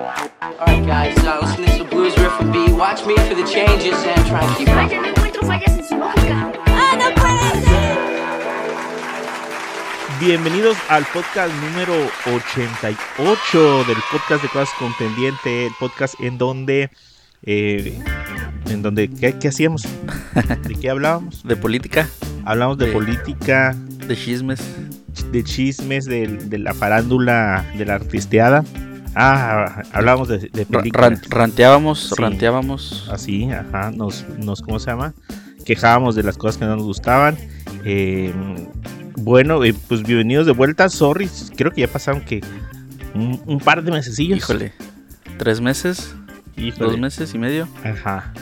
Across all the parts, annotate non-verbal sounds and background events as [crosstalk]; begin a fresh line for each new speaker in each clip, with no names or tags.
Alright, guys, uh, listen to this blues riff and B. Watch me for the changes and try and keep up.
Vaya, no encuentro fallas en su lógica. ¡Ah, no puede ser!
Bienvenidos al podcast número 88 del podcast de Cosas con Pendiente, el podcast en donde, eh, en donde, ¿qué, qué hacíamos? ¿De qué hablábamos? [laughs]
De política,
Hablamos de
De-
política,
de chismes.
de chismes, de, de la farándula, de la artisteada. Ah, hablábamos de, películas.
ranteábamos,
Sí.
ranteábamos.
Así, ajá, nos, nos, ¿cómo se llama? Quejábamos de las cosas que no nos gustaban. Eh, bueno, eh, pues bienvenidos de vuelta. Sorry, creo que ya pasaron que un, un par de mesecillos.
Híjole, tres meses,
Híjole.
dos meses y medio.
Ajá.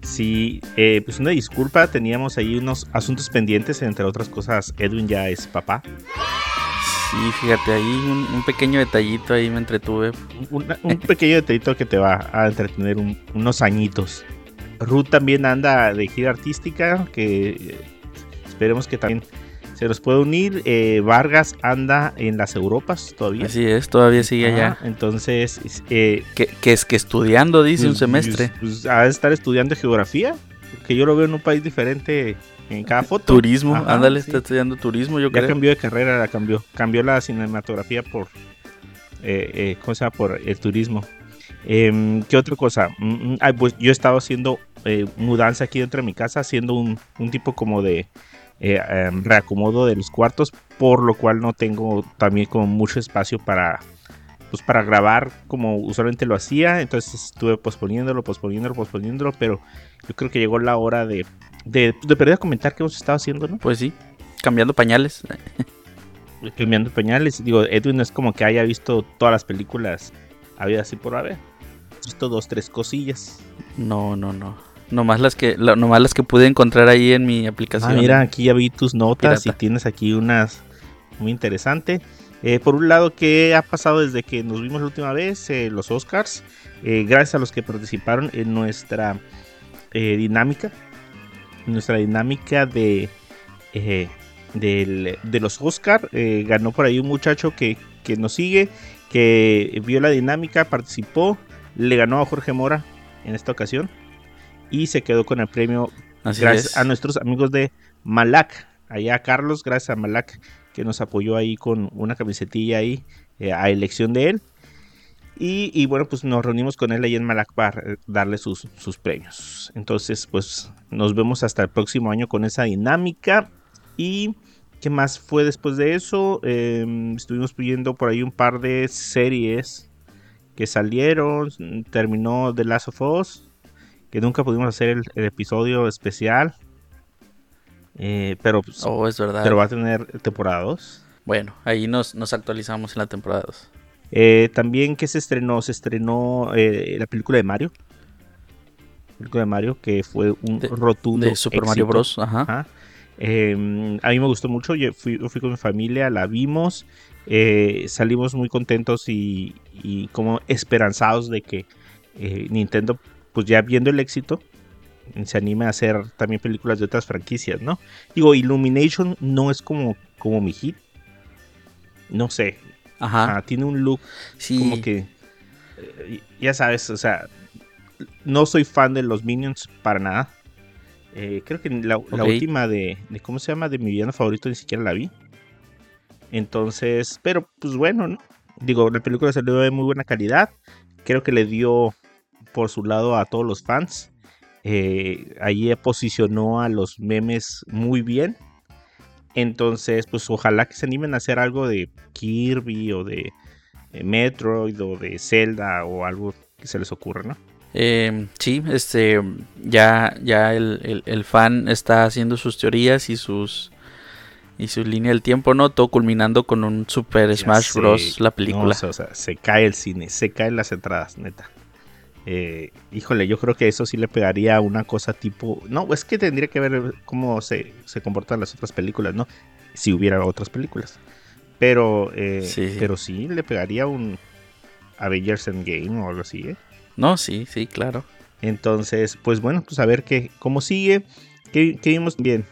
Sí, eh, pues una disculpa, teníamos ahí unos asuntos pendientes, entre otras cosas, Edwin ya es papá.
Sí, fíjate, ahí un, un pequeño detallito ahí me entretuve.
Un, un pequeño detallito que te va a entretener un- unos añitos. Ruth también anda de gira artística, que eh, esperemos que también se nos pueda unir. Eh, Vargas anda en las Europas todavía.
Así es, todavía sigue allá.
Entonces, es- eh,
Que, que es que estudiando, dice un
pues,
semestre.
Pues, pues, ha de estar estudiando geografía, porque yo lo veo en un país diferente en cada foto.
Turismo,
Ajá,
ándale,
sí.
está estudiando turismo, yo
Ya
creo.
cambió de carrera, la cambió. Cambió la cinematografía por. Eh, eh, ¿Cómo se llama? Por el turismo. Em, ¿Qué otra cosa? Mm, ay, pues yo he estado haciendo eh, mudanza aquí dentro de mi casa, haciendo un, un tipo como de em, reacomodo de los cuartos, por lo cual no tengo también como mucho espacio para. Pues para grabar como usualmente lo hacía, entonces estuve posponiéndolo, posponiéndolo, posponiéndolo, pero yo creo que llegó la hora de, de, de perder a comentar qué hemos estado haciendo, ¿no?
Pues sí, cambiando pañales. [laughs]
cambiando pañales. Digo, Edwin no es como que haya visto todas las películas había así por haber. Ha visto dos, tres cosillas.
No, no, no. Nomás las que, la- nomás las que pude encontrar ahí en mi aplicación.
Ah, mira, aquí ya vi tus notas
Pirata.
y tienes aquí unas muy interesante. Eh, por un lado, ¿qué ha pasado desde que nos vimos la última vez? Eh, los Oscars. Eh, gracias a los que participaron en nuestra eh, dinámica. Nuestra dinámica de, eh, del- de los Oscar. Eh, ganó por ahí un muchacho que, que nos sigue, que vio la dinámica, participó, le ganó a Jorge Mora en esta ocasión. Y se quedó con el premio
Así
gracias
es.
a nuestros amigos de Malac. Allá Carlos, gracias a Malac que nos apoyó ahí con una camisetilla ahí eh, a elección de él. Y, y bueno, pues nos reunimos con él ahí en Malac para eh, darle sus, sus premios. Entonces, pues nos vemos hasta el próximo año con esa dinámica. Y qué más fue después de eso. Eh, estuvimos viendo por ahí un par de series que salieron. Terminó The Last of Us que nunca pudimos hacer el, el episodio especial. Eh, pero, pues,
Oh, es verdad.
pero va a tener temporada 2.
Bueno, ahí nos, nos actualizamos en la temporada 2.
Eh, también que se estrenó, se estrenó eh, la película de Mario. La película de Mario que fue un
De-
rotundo
De Super Mario. Bros. Ajá.
Ajá. Eh, a mí me gustó mucho, yo fui, fui con mi familia, la vimos, eh, salimos muy contentos y, y como esperanzados de que Nintendo, pues ya viendo el éxito, se anime a hacer también películas de otras franquicias, ¿no? Digo, Illumination no es como, como mi hit, no sé,
Ajá.
tiene un look
sí.
como que, eh, ya sabes, o sea, no soy fan de los Minions para nada. Eh, creo que la, última de, de, ¿cómo se llama? De mi villano favorito ni siquiera la vi. Entonces, pero pues bueno, ¿no? Digo, la película salió de muy buena calidad. Creo que le dio por su lado a todos los fans. Eh, allí posicionó a los memes muy bien. Entonces, pues ojalá que se animen a hacer algo de Kirby o de eh, Metroid o de Zelda o algo que se les ocurra, ¿no?
Eh, sí, este, ya, ya el, el- el fan está haciendo sus teorías y sus y su línea del tiempo, ¿no? Todo culminando con un Super Smash Bros. la
no,
película.
o, sea, o sea, se cae el cine, se caen las entradas, neta. Eh, híjole, yo creo que eso sí le pegaría a una cosa tipo. No, es que tendría que ver cómo se, se comportan las otras películas, ¿no? Si hubiera otras películas. Pero, eh,
Sí.
pero sí le pegaría un Avengers Endgame o algo así, ¿eh?
No, sí, sí, claro.
Entonces, pues bueno, pues a ver qué, cómo sigue. ¿Qué, qué vimos bien?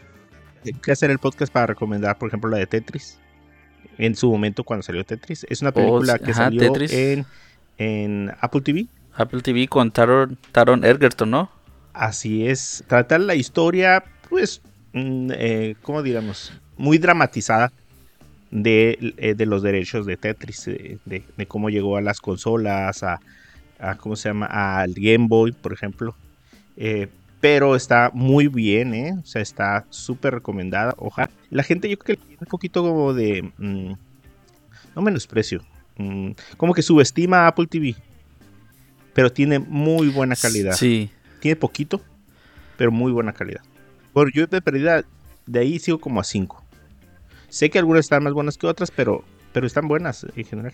Que hacer el podcast para recomendar, por ejemplo, la de Tetris. En su momento, cuando salió Tetris. Es una película
sí,
que
ajá,
salió
Tetris.
en en Apple TV.
Apple TV con Taron, Taron Egerton, ¿no?
Así es, tratar la historia, pues, mm, eh, ¿cómo digamos? Muy dramatizada de, eh, de los derechos de Tetris, de, de cómo llegó a las consolas, a, a, ¿cómo se llama? Al Game Boy, por ejemplo. Eh, pero está muy bien, ¿eh? O sea, está súper recomendada. Ojalá. La gente yo creo que tiene un poquito como de... mm, no menosprecio. mm, como que subestima a Apple TV. Pero tiene muy buena calidad.
Sí.
Tiene poquito, pero muy buena calidad. Bueno, yo de pérdida, de ahí sigo como a 5. Sé que algunas están más buenas que otras, pero, pero están buenas en general.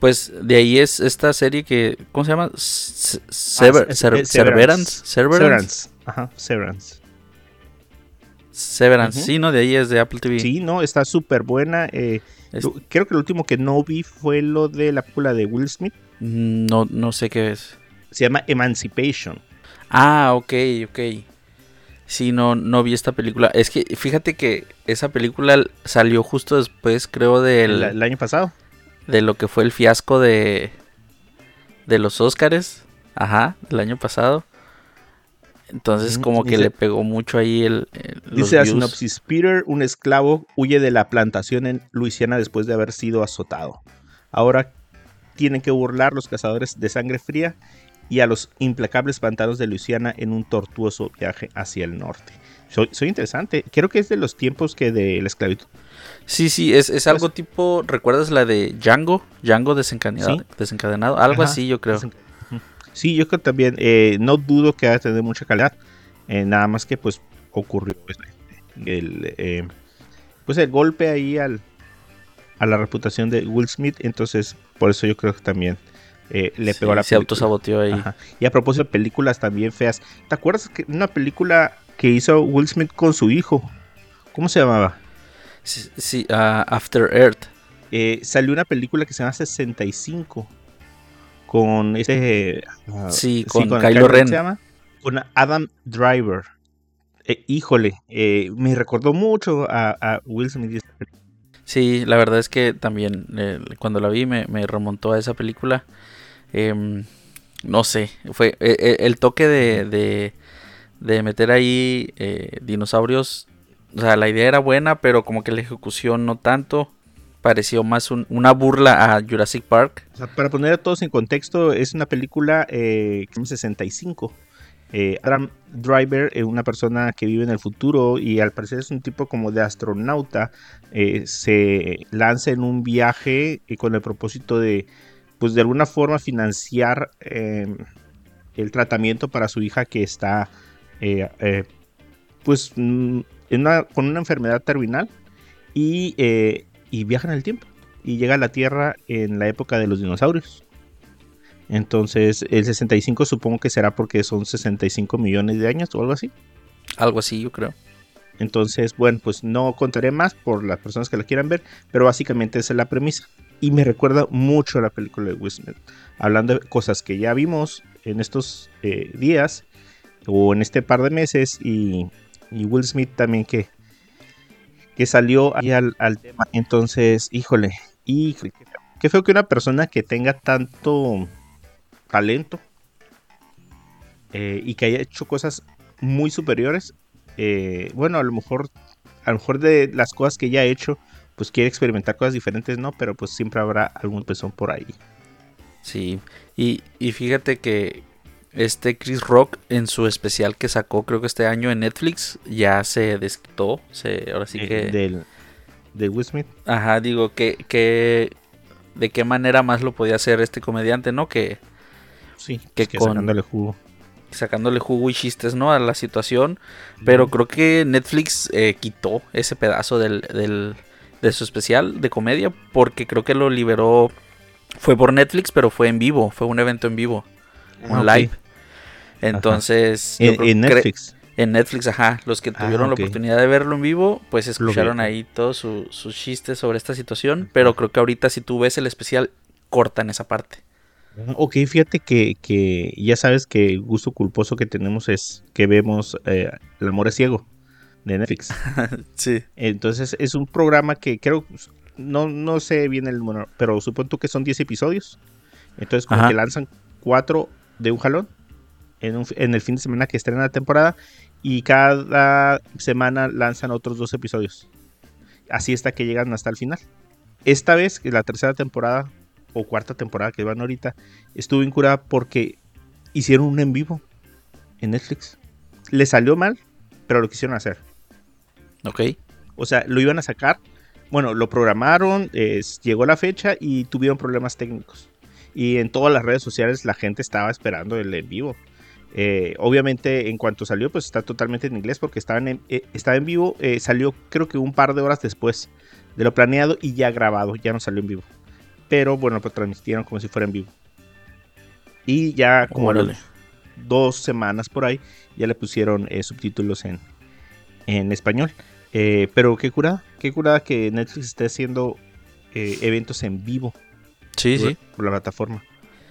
Pues de ahí es esta serie que. ¿Cómo se llama? Sever-
Ah, es-
Severance. Severance.
Severance. Ajá, Severance.
Severance. Sí, no, de ahí es de Apple TV.
Sí, no, está súper buena. eh,
Es-
creo que lo último que no vi fue lo de la película de Will Smith.
No, no sé qué es.
Se llama Emancipation.
Ah, ok, ok. Sí, no, no vi esta película. Es que fíjate que esa película salió justo después, creo, del,
El, el año pasado.
de lo que fue el fiasco de, de los Óscares. Ajá, del año pasado. Entonces, como que
dice-
le pegó mucho ahí el. el-
Dice la sinopsis: Peter, un esclavo, huye de la plantación en Luisiana después de haber sido azotado. Ahora tienen que burlar los cazadores de sangre fría y a los implacables pantanos de Luisiana en un tortuoso viaje hacia el norte. Soy, soy interesante. Creo que es de los tiempos que de la esclavitud.
Sí, sí, es, es algo tipo. ¿Recuerdas la de Django? Django desencadenado.
Sí.
desencadenado algo
Ajá,
así, yo creo.
Sí, yo creo también. eh, no dudo que va a tener mucha calidad. eh, nada más que pues ocurrió pues, el, eh, pues el golpe ahí al, a la reputación de Will Smith. Entonces, por eso yo creo que también eh, le
Sí,
pegó a la
se
película.
autosaboteó ahí.
Ajá. Y a propósito de películas también feas. ¿Te acuerdas que una película que hizo Will Smith con su hijo? ¿Cómo se llamaba?
Sí, sí, ah, After Earth.
Eh, salió una película que se llama 65 con este ah,
Sí, con
el
Kylo Ren.
se llama? con Adam Driver Eh, híjole eh, me recordó mucho a, a Will Smith.
Sí, la verdad es que también eh, cuando la vi me, remontó a esa película. Em, no sé, fue eh, eh, el toque de, de, meter ahí eh, dinosaurios. O sea, la idea era buena, pero como que la ejecución no tanto. Pareció más un- una burla a Jurassic Park.
O sea, para poner a todos en contexto es una película eh, que se llama 65 Eh, Adam Driver es una persona que vive en el futuro y al parecer es un tipo como de astronauta. eh, se lanza en un viaje eh, con el propósito de, pues de alguna forma financiar eh, el tratamiento para su hija que está, eh, eh, pues, mm, con una enfermedad terminal y, eh, y viaja en el tiempo y llega a la Tierra en la época de los dinosaurios. Entonces, el 65 supongo que será porque son 65 millones de años o algo así.
Algo así, yo creo.
Entonces, bueno, pues no contaré más por las personas que la quieran ver, pero básicamente esa es la premisa. Y me recuerda mucho a la película de Will Smith, hablando de cosas que ya vimos en estos eh, días o en este par de meses y, y Will Smith también que, que salió ahí al, al tema. Entonces, híjole, híjole, qué feo. Qué feo que una persona que tenga tanto talento eh, y que haya hecho cosas muy superiores eh, bueno, a lo mejor, a lo mejor de las cosas que ya ha hecho, pues quiere experimentar cosas diferentes, ¿no? Pero pues siempre habrá algún pezón por ahí.
Sí, y, y fíjate que este Chris Rock en su especial que sacó creo que este año en Netflix ya se desquitó, se, ahora sí
eh,
que...
del, de Will Smith.
Ajá, digo que, que de qué manera más lo podía hacer este comediante, ¿no? Que
Sí,
Que
que
con-
sacándole jugo.
sacándole jugo y chistes, ¿no? A la situación. Pero creo que Netflix eh, quitó ese pedazo del, del- de su especial de comedia porque creo que lo liberó. Fue por Netflix, pero fue en vivo, fue un evento en vivo, un
Ah, ok.
live. Entonces,
En, Netflix.
en Netflix, ajá. Los que
Ah,
tuvieron la oportunidad de verlo en vivo, pues escucharon ahí todos su- sus chistes sobre esta situación. Pero creo que ahorita si tú ves el especial, cortan esa parte.
Ok, fíjate que, que ya sabes que el gusto culposo que tenemos es que vemos eh, El amor es ciego de Netflix. [laughs]
Sí.
Entonces es un programa que creo, no, no sé bien el número, pero supongo que son 10 episodios. Entonces, como
Ajá.
que lanzan cuatro de un jalón en, un- en el fin de semana que estrena la temporada y cada semana lanzan otros dos episodios. Así hasta que llegan hasta el final. Esta vez, que la tercera temporada o cuarta temporada que van ahorita, estuvo incurada porque hicieron un en vivo en Netflix. Le salió mal, pero lo quisieron hacer.
Ok.
O sea, lo iban a sacar. Bueno, lo programaron, eh, llegó la fecha y tuvieron problemas técnicos. Y en todas las redes sociales la gente estaba esperando el en vivo. Eh, obviamente, en cuanto salió, pues está totalmente en inglés porque estaba en, eh, estaba en vivo. eh, salió creo que un par de horas después de lo planeado y ya grabado, ya no salió en vivo. Pero bueno, pues transmitieron como si fuera en vivo. Y ya como
Órale.
dos semanas por ahí, ya le pusieron eh, subtítulos en, en español. Eh, pero qué curada, qué curada que Netflix esté haciendo eh, eventos en vivo
Sí,
por,
sí.
por la plataforma.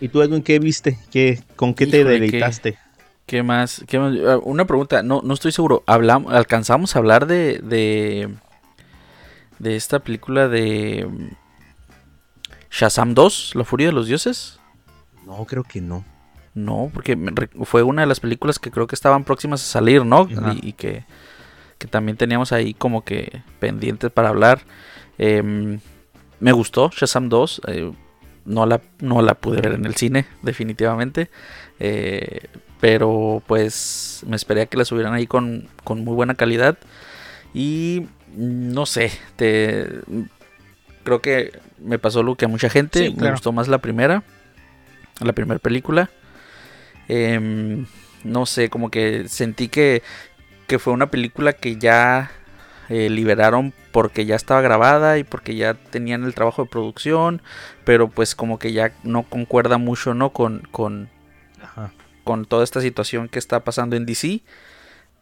¿Y tú, Edwin, qué viste? ¿Qué, ¿Con qué te
Híjole,
deleitaste?
¿Qué más? ¿Qué más? Ah, Una pregunta, no, no estoy seguro. Hablamos, ¿Alcanzamos a hablar de, de, de esta película de Shazam 2, La Furia de los Dioses?
No, creo que no.
No, porque fue una de las películas que creo que estaban próximas a salir, ¿no? Y, y que, que también teníamos ahí como que pendientes para hablar. Em, me gustó Shazam 2. eh, no, la, no la pude ver en el cine, definitivamente. eh, pero pues me esperé a que la subieran ahí con, con muy buena calidad. Y no sé, te, creo que me pasó lo que a mucha gente.
Sí,
Me gustó más la primera. La primera película. Em, no sé, como que sentí que, que fue una película que ya eh, liberaron porque ya estaba grabada y porque ya tenían el trabajo de producción, pero pues como que ya no concuerda mucho, ¿no? Con, con,
Ajá.
con toda esta situación que está pasando en DC.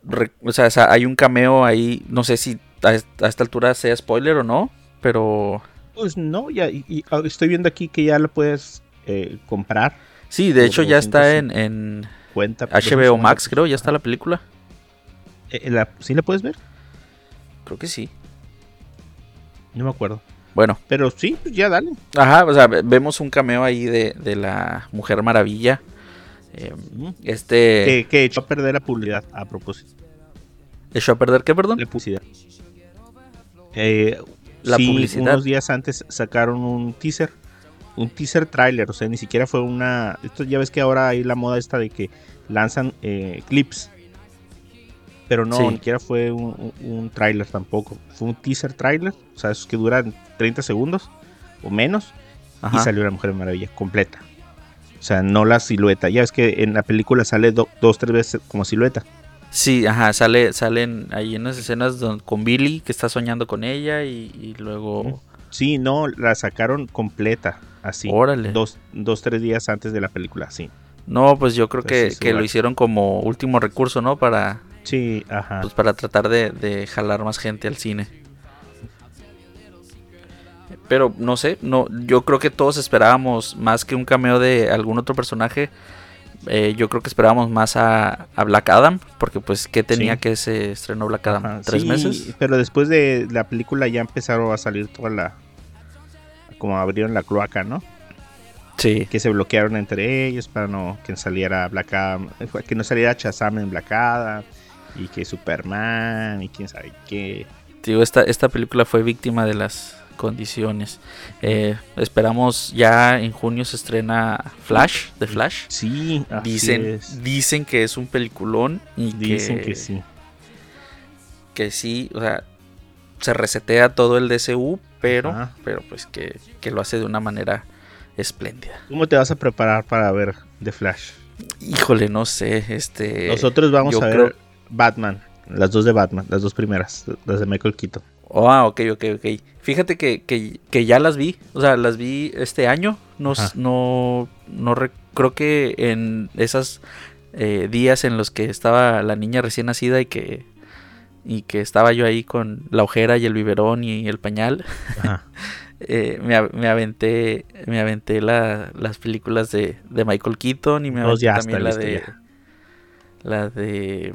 Re- o sea, o sea, hay un cameo ahí, no sé si a esta altura sea spoiler o no, pero
Pues no, ya y- y, ah, estoy viendo aquí que ya lo puedes eh, comprar.
sí, de hecho ya está
205.
en, en
Cuenta.
HBO Max, creo, ya está la película.
Eh, la- ¿Sí la puedes ver?
Creo que sí.
No me acuerdo.
Bueno,
Pero sí, pues ya dale.
Ajá, o sea, ve- vemos un cameo ahí de, de la Mujer Maravilla. Eh, este.
Que, que echó a perder la publicidad a propósito.
¿Echó a perder qué, perdón?
La publicidad. Eh,
La
sí,
publicidad.
Unos días antes sacaron un teaser. Un teaser trailer. O sea, ni siquiera fue una. Esto ya ves que ahora hay la moda esta de que lanzan eh, clips. Pero no,
Sí.
ni siquiera fue un, un, un tráiler tampoco. Fue un teaser trailer. O sea, esos que duran 30 segundos o menos.
Ajá.
Y salió la Mujer Maravilla completa. O sea, no la silueta. Ya ves que en la película sale do- dos, tres veces como silueta.
Sí, ajá, sale, salen ahí unas escenas don- con Billy que está soñando con ella y, y luego.
Sí, no, la sacaron completa. Así.
Órale.
Dos, dos, tres días antes de la película, sí.
No, pues yo creo que,
Entonces,
que lo hicieron como último recurso, ¿no? Para,
Sí, ajá.
pues, para tratar de, de jalar más gente al cine. Pero no sé, no, yo creo que todos esperábamos más que un cameo de algún otro personaje. Eh, yo creo que esperábamos más a, a Black Adam, porque pues que tenía
Sí.
que se estrenó Black Adam
Ajá,
tres
sí,
meses.
Pero después de la película ya empezaron a salir toda la. Como abrieron la cloaca, ¿no?
Sí,
Que se bloquearon entre ellos para no que saliera Black Adam. Que no saliera Shazam en Black Adam. Y que Superman. Y quién sabe qué.
digo, esta, esta película fue víctima de las condiciones. Eh, esperamos ya en junio se estrena Flash, de Flash.
Sí, así
Dicen,
es.
dicen que es un peliculón y
Dicen
que,
que sí.
que sí, o sea, se resetea todo el DCU, pero,
Ajá.
pero pues que, que lo hace de una manera espléndida.
¿Cómo te vas a preparar para ver The Flash?
Híjole, no sé, este...
Nosotros vamos a ver
creo-
Batman. Las dos de Batman, las dos primeras, las de Michael Keaton.
Oh, ah, ok, ok, ok. Fíjate que, que, que ya las vi, o sea, las vi este año, no, no, no re- creo que en esos eh, días en los que estaba la niña recién nacida y que, y que estaba yo ahí con la ojera y el biberón y el pañal,
Ajá. [laughs]
eh, me, aventé, me aventé la- las películas de, de Michael Keaton y me
Entonces
aventé
ya
también la de,
ya.
la de,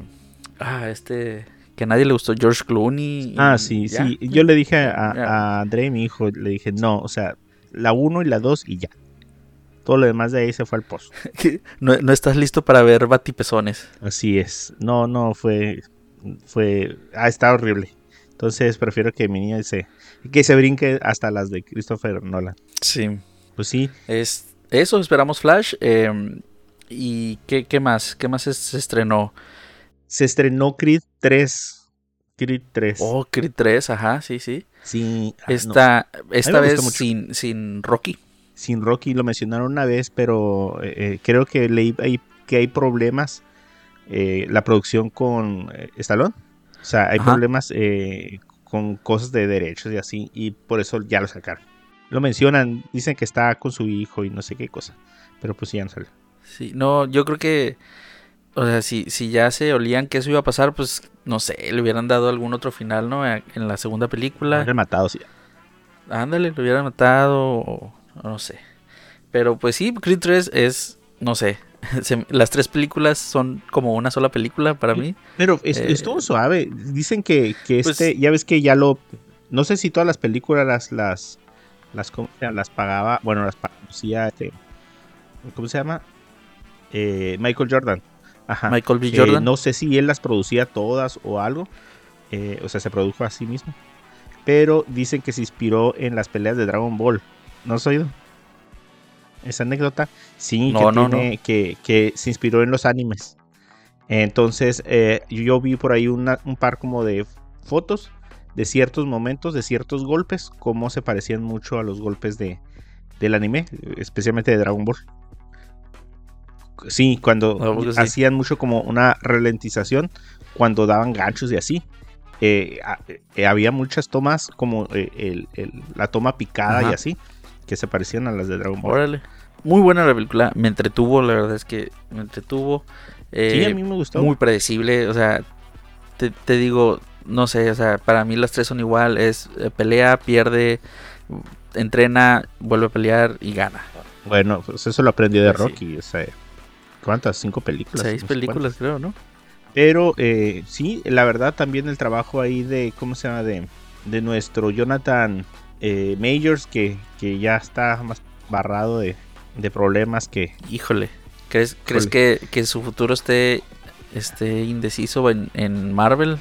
ah, este, que a nadie le gustó, George Clooney. y
Ah, sí,
ya.
sí. Yo le dije a, André, mi hijo, le dije, no, o sea, la 1 y la 2 y ya. Todo lo demás de ahí se fue al pozo. [laughs]
no, no estás listo para ver batipezones.
Así es. No, no, fue. Fue. Ah, está horrible. Entonces prefiero que mi niña se. Que se brinque hasta las de Christopher Nolan.
Sí.
Pues sí.
Es, eso, esperamos Flash. eh, ¿Y qué, qué más? ¿Qué más se estrenó?
Se estrenó Creed 3. Creed 3.
Oh, Creed 3, ajá, sí, sí.
sí. ah, no.
Esta, esta vez sin, sin Rocky.
Sin Rocky lo mencionaron una vez, pero eh, eh, creo que leí ahí que hay problemas. eh, la producción con Stallone. O sea, hay
Ajá.
problemas eh, con cosas de derechos y así. Y por eso ya lo sacaron. Lo mencionan, dicen que está con su hijo y no sé qué cosa. Pero pues ya no sale.
Sí, no, yo creo que, o sea, si, si ya se olían que eso iba a pasar, pues, no sé, le hubieran dado algún otro final, ¿no? En la segunda
Lo
película.
hubieran matado, sí.
Ándale, lo hubieran matado o, no sé. Pero pues sí, Creed 3 es, no sé, [laughs] se- las tres películas son como una sola película para mí.
Pero es-
Eh,
estuvo suave. Dicen que, que
pues-
este, ya ves que ya lo. No sé si todas las películas las. las las, ¿cómo se llama? las pagaba, bueno, las producía, este, ¿cómo se llama? Eh, Michael Jordan. Ajá.
Michael B.
Eh, no sé si él las producía todas o algo. eh, o sea, se produjo a sí mismo. Pero dicen que se inspiró en las peleas de Dragon Ball. ¿No has oído? Esa anécdota. Sí,
No,
que,
no,
tiene- Que, que se inspiró en los animes. Entonces, eh, yo vi por ahí una- un par como de fotos de ciertos momentos, de ciertos golpes, cómo se parecían mucho a los golpes de, del anime, especialmente de Dragon Ball. Sí, cuando
¿A poco sí?
hacían mucho como una ralentización, cuando daban ganchos y así. Eh, eh, había muchas tomas como eh, el- el- la toma picada
Ajá.
y así, que se parecían a las de Dragon Ball.
Órale. Muy buena la película, me entretuvo, la verdad es que me entretuvo.
Sí, a mí me gustó.
muy predecible, o sea, te, te digo, no sé, o sea, para mí las tres son igual, es pelea, pierde, entrena, vuelve a pelear y gana.
Bueno, pues eso lo aprendió de
Pues sí.
Rocky. o sea, ¿Cuántas? ¿Cinco películas?
Seis
No sé
películas creo, ¿no?
Pero eh, sí, la verdad también el trabajo ahí de, ¿cómo se llama? De, de nuestro Jonathan eh, Majors, que, que ya está más barrado de, de problemas que...
Híjole, ¿crees, ¿crees que, que su futuro esté, esté indeciso en, en Marvel?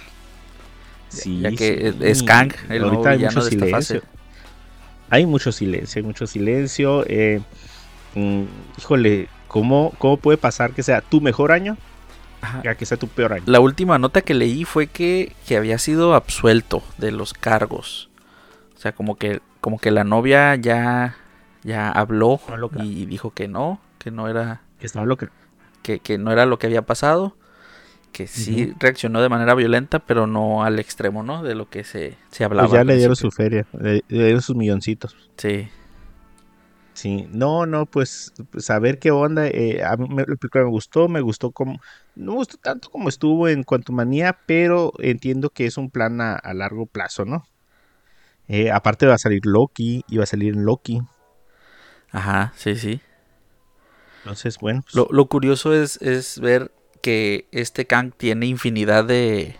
Sí,
ya que
sí.
es Kang, el nuevo
hay mucho
de esta
silencio.
fase.
Hay mucho silencio, hay mucho silencio. eh, mm, híjole, ¿cómo, ¿cómo puede pasar que sea tu mejor año
Ajá.
a que sea tu peor año?
La última nota que leí fue que, que había sido absuelto de los cargos. O sea, como que, como que la novia ya, ya habló
No, loca.
y dijo que no, que no era,
Que estaba lo que...
que, no era lo que había pasado. Que sí reaccionó de manera violenta, pero no al extremo, ¿no? De lo que se, se hablaba.
Pues ya le dieron su feria, le, le dieron sus milloncitos.
Sí.
Sí, no, no, pues, a ver qué onda. eh, a mí me, me gustó, me gustó como, no me gustó tanto como estuvo en Cuanto Manía, pero entiendo que es un plan a, a largo plazo, ¿no? Eh, aparte va a salir Loki, y va a salir en Loki,
Ajá, sí, sí.
entonces, bueno, pues,
Lo, lo curioso es, es ver que este Kang tiene infinidad de,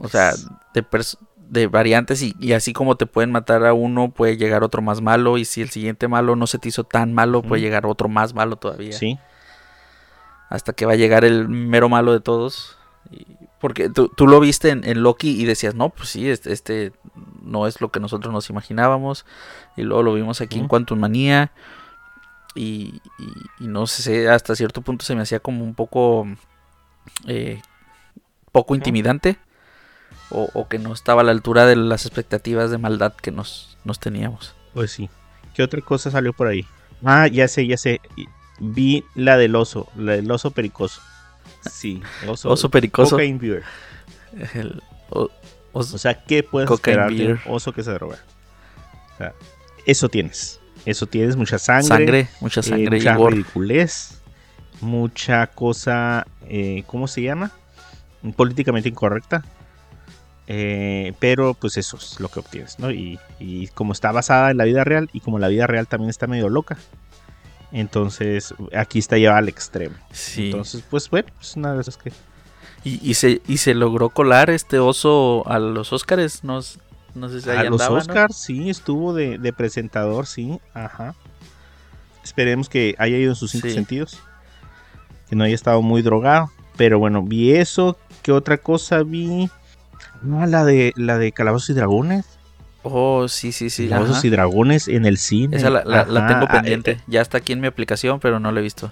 o sea, de, pers- de variantes y, y así como te pueden matar a uno, puede llegar otro más malo y si el siguiente malo no se te hizo tan malo, puede llegar otro más malo todavía.
sí,
Hasta que va a llegar el mero malo de todos. Y- porque tú, tú lo viste en, en Loki y decías, no, pues sí, este, este no es lo que nosotros nos imaginábamos. Y luego lo vimos aquí en. Quantum Manía. Y, y- y no sé, hasta cierto punto se me hacía como un poco eh, poco intimidante. O, o que no estaba a la altura de las expectativas de maldad que nos, nos teníamos.
pues sí. ¿Qué otra cosa salió por ahí? Ah, ya sé, ya sé. Vi la del oso, la del oso pericoso. Sí, oso,
Oso pericoso.
cocaine beer.
El- o- os-
O sea, ¿qué puedes
Cocaine
esperar de un
beer.
oso que se droga? O sea, eso tienes. Eso tienes, mucha sangre.
sangre, mucha
eh,
sangre
mucha ridiculez. Mucha cosa, eh, ¿cómo se llama? Políticamente incorrecta. Eh, pero pues eso es lo que obtienes, ¿no? Y, y como está basada en la vida real y como la vida real también está medio loca. Entonces aquí está llevada al extremo.
Sí.
Entonces, pues bueno, es una de esas que...
Y, y se, y se logró colar este oso a los Óscares. No, no sé si ahí
A los. Oscars, sí, estuvo de, de presentador, sí, ajá. Esperemos que haya ido en sus cinco
Sí.
sentidos. Que no haya estado muy drogado. Pero bueno, vi eso. ¿Qué otra cosa vi? Ah, la de la de Calabozos y Dragones.
Oh, sí, sí, sí.
Calabozos
ajá.
y Dragones en el cine.
Esa la, la- la
Ajá,
tengo
ah,
pendiente.
eh,
Ya está aquí en mi aplicación, pero no la he visto.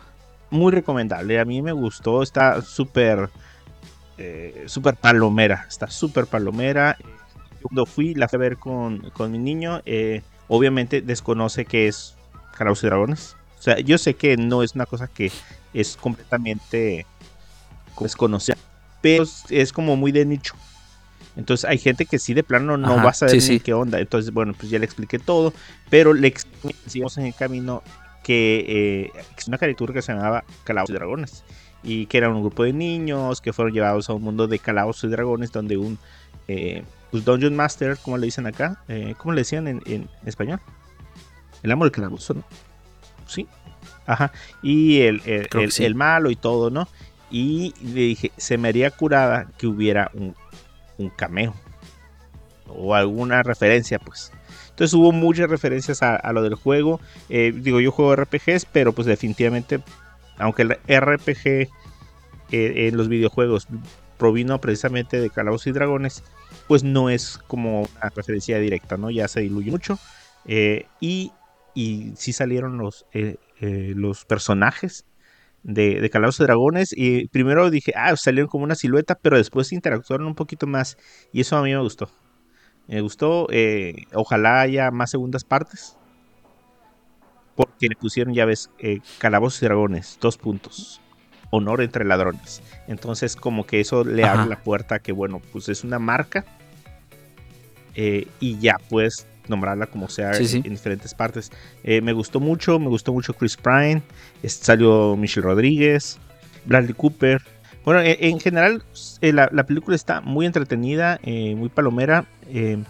muy recomendable. A mí me gustó. Está súper. eh, súper palomera. Está súper palomera. Cuando fui, la fui a ver con, con mi niño. eh, obviamente desconoce que es Calabozos y Dragones. O sea, yo sé que no es una cosa que es completamente desconocida. Pero es como muy de nicho. Entonces hay gente que sí de plano no
Ajá,
va a saber
sí,
ni
sí.
qué onda. Entonces, bueno, pues ya le expliqué todo. Pero le expliqué, sigamos en el camino, que eh, es una caricatura que se llamaba Calabozos y Dragones. Y que era un grupo de niños que fueron llevados a un mundo de calabozos y dragones donde un eh, pues Dungeon Master, como le dicen acá, eh, ¿cómo le decían en, en español? El amo del calabozo, ¿no? Sí. Ajá. Y el, el,
Creo que
el-
sí.
el malo y todo, ¿no? Y le dije, se me haría curada que hubiera un, un cameo. O alguna referencia, pues. Entonces hubo muchas referencias a, lo del juego. Eh, digo, yo juego RPGs, pero pues definitivamente, aunque el RPG eh, en los videojuegos provino precisamente de Calabozos y Dragones, pues no es como una referencia directa, ¿no? Ya se diluye mucho. Eh, y, y salieron los, los personajes de, de Calabozos y Dragones. Y primero dije, ah, salieron como una silueta, pero después interactuaron un poquito más. Y eso a mí me gustó. Me gustó. eh, ojalá haya más segundas partes. Porque le pusieron, ya ves, eh, Calabozos y Dragones, dos puntos. Honor entre ladrones. Entonces, como que eso le
Ajá.
abre la puerta a que, bueno, pues es una marca. eh, y ya puedes nombrarla como sea
Sí,
en,
sí.
en diferentes partes. Eh, me gustó mucho, me gustó mucho Chris Pine. Salió Michelle Rodríguez, Bradley Cooper. Bueno, en, en general, eh, la, la película está muy entretenida, eh, muy palomera. y,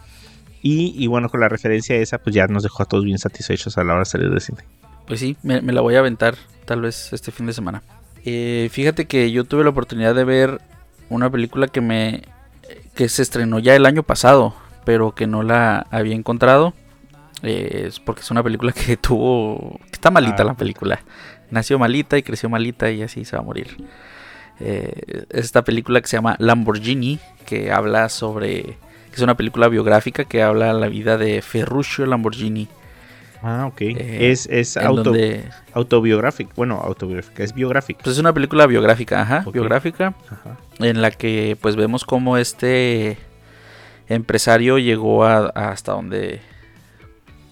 y bueno, con la referencia esa, pues ya nos dejó a todos bien satisfechos a la hora de salir del cine.
Pues sí, me, me la voy a aventar tal vez este fin de semana. Eh, fíjate que yo tuve la oportunidad de ver una película que me que se estrenó ya el año pasado, pero que no la había encontrado. Eh, es porque es una película que [laughs] tuvo que está malita
Ah.
la película. Nació malita y creció malita y así se va a morir. Eh, es esta película que se llama Lamborghini, que habla sobre que es una película biográfica que habla la vida de Ferruccio Lamborghini.
Ah, ok.
Eh,
es es auto,
donde
autobiográfico. Bueno, autobiográfica, es biográfica.
Pues es una película biográfica, ajá, biográfica,
Ajá.
en la que pues vemos cómo este empresario llegó a, a hasta donde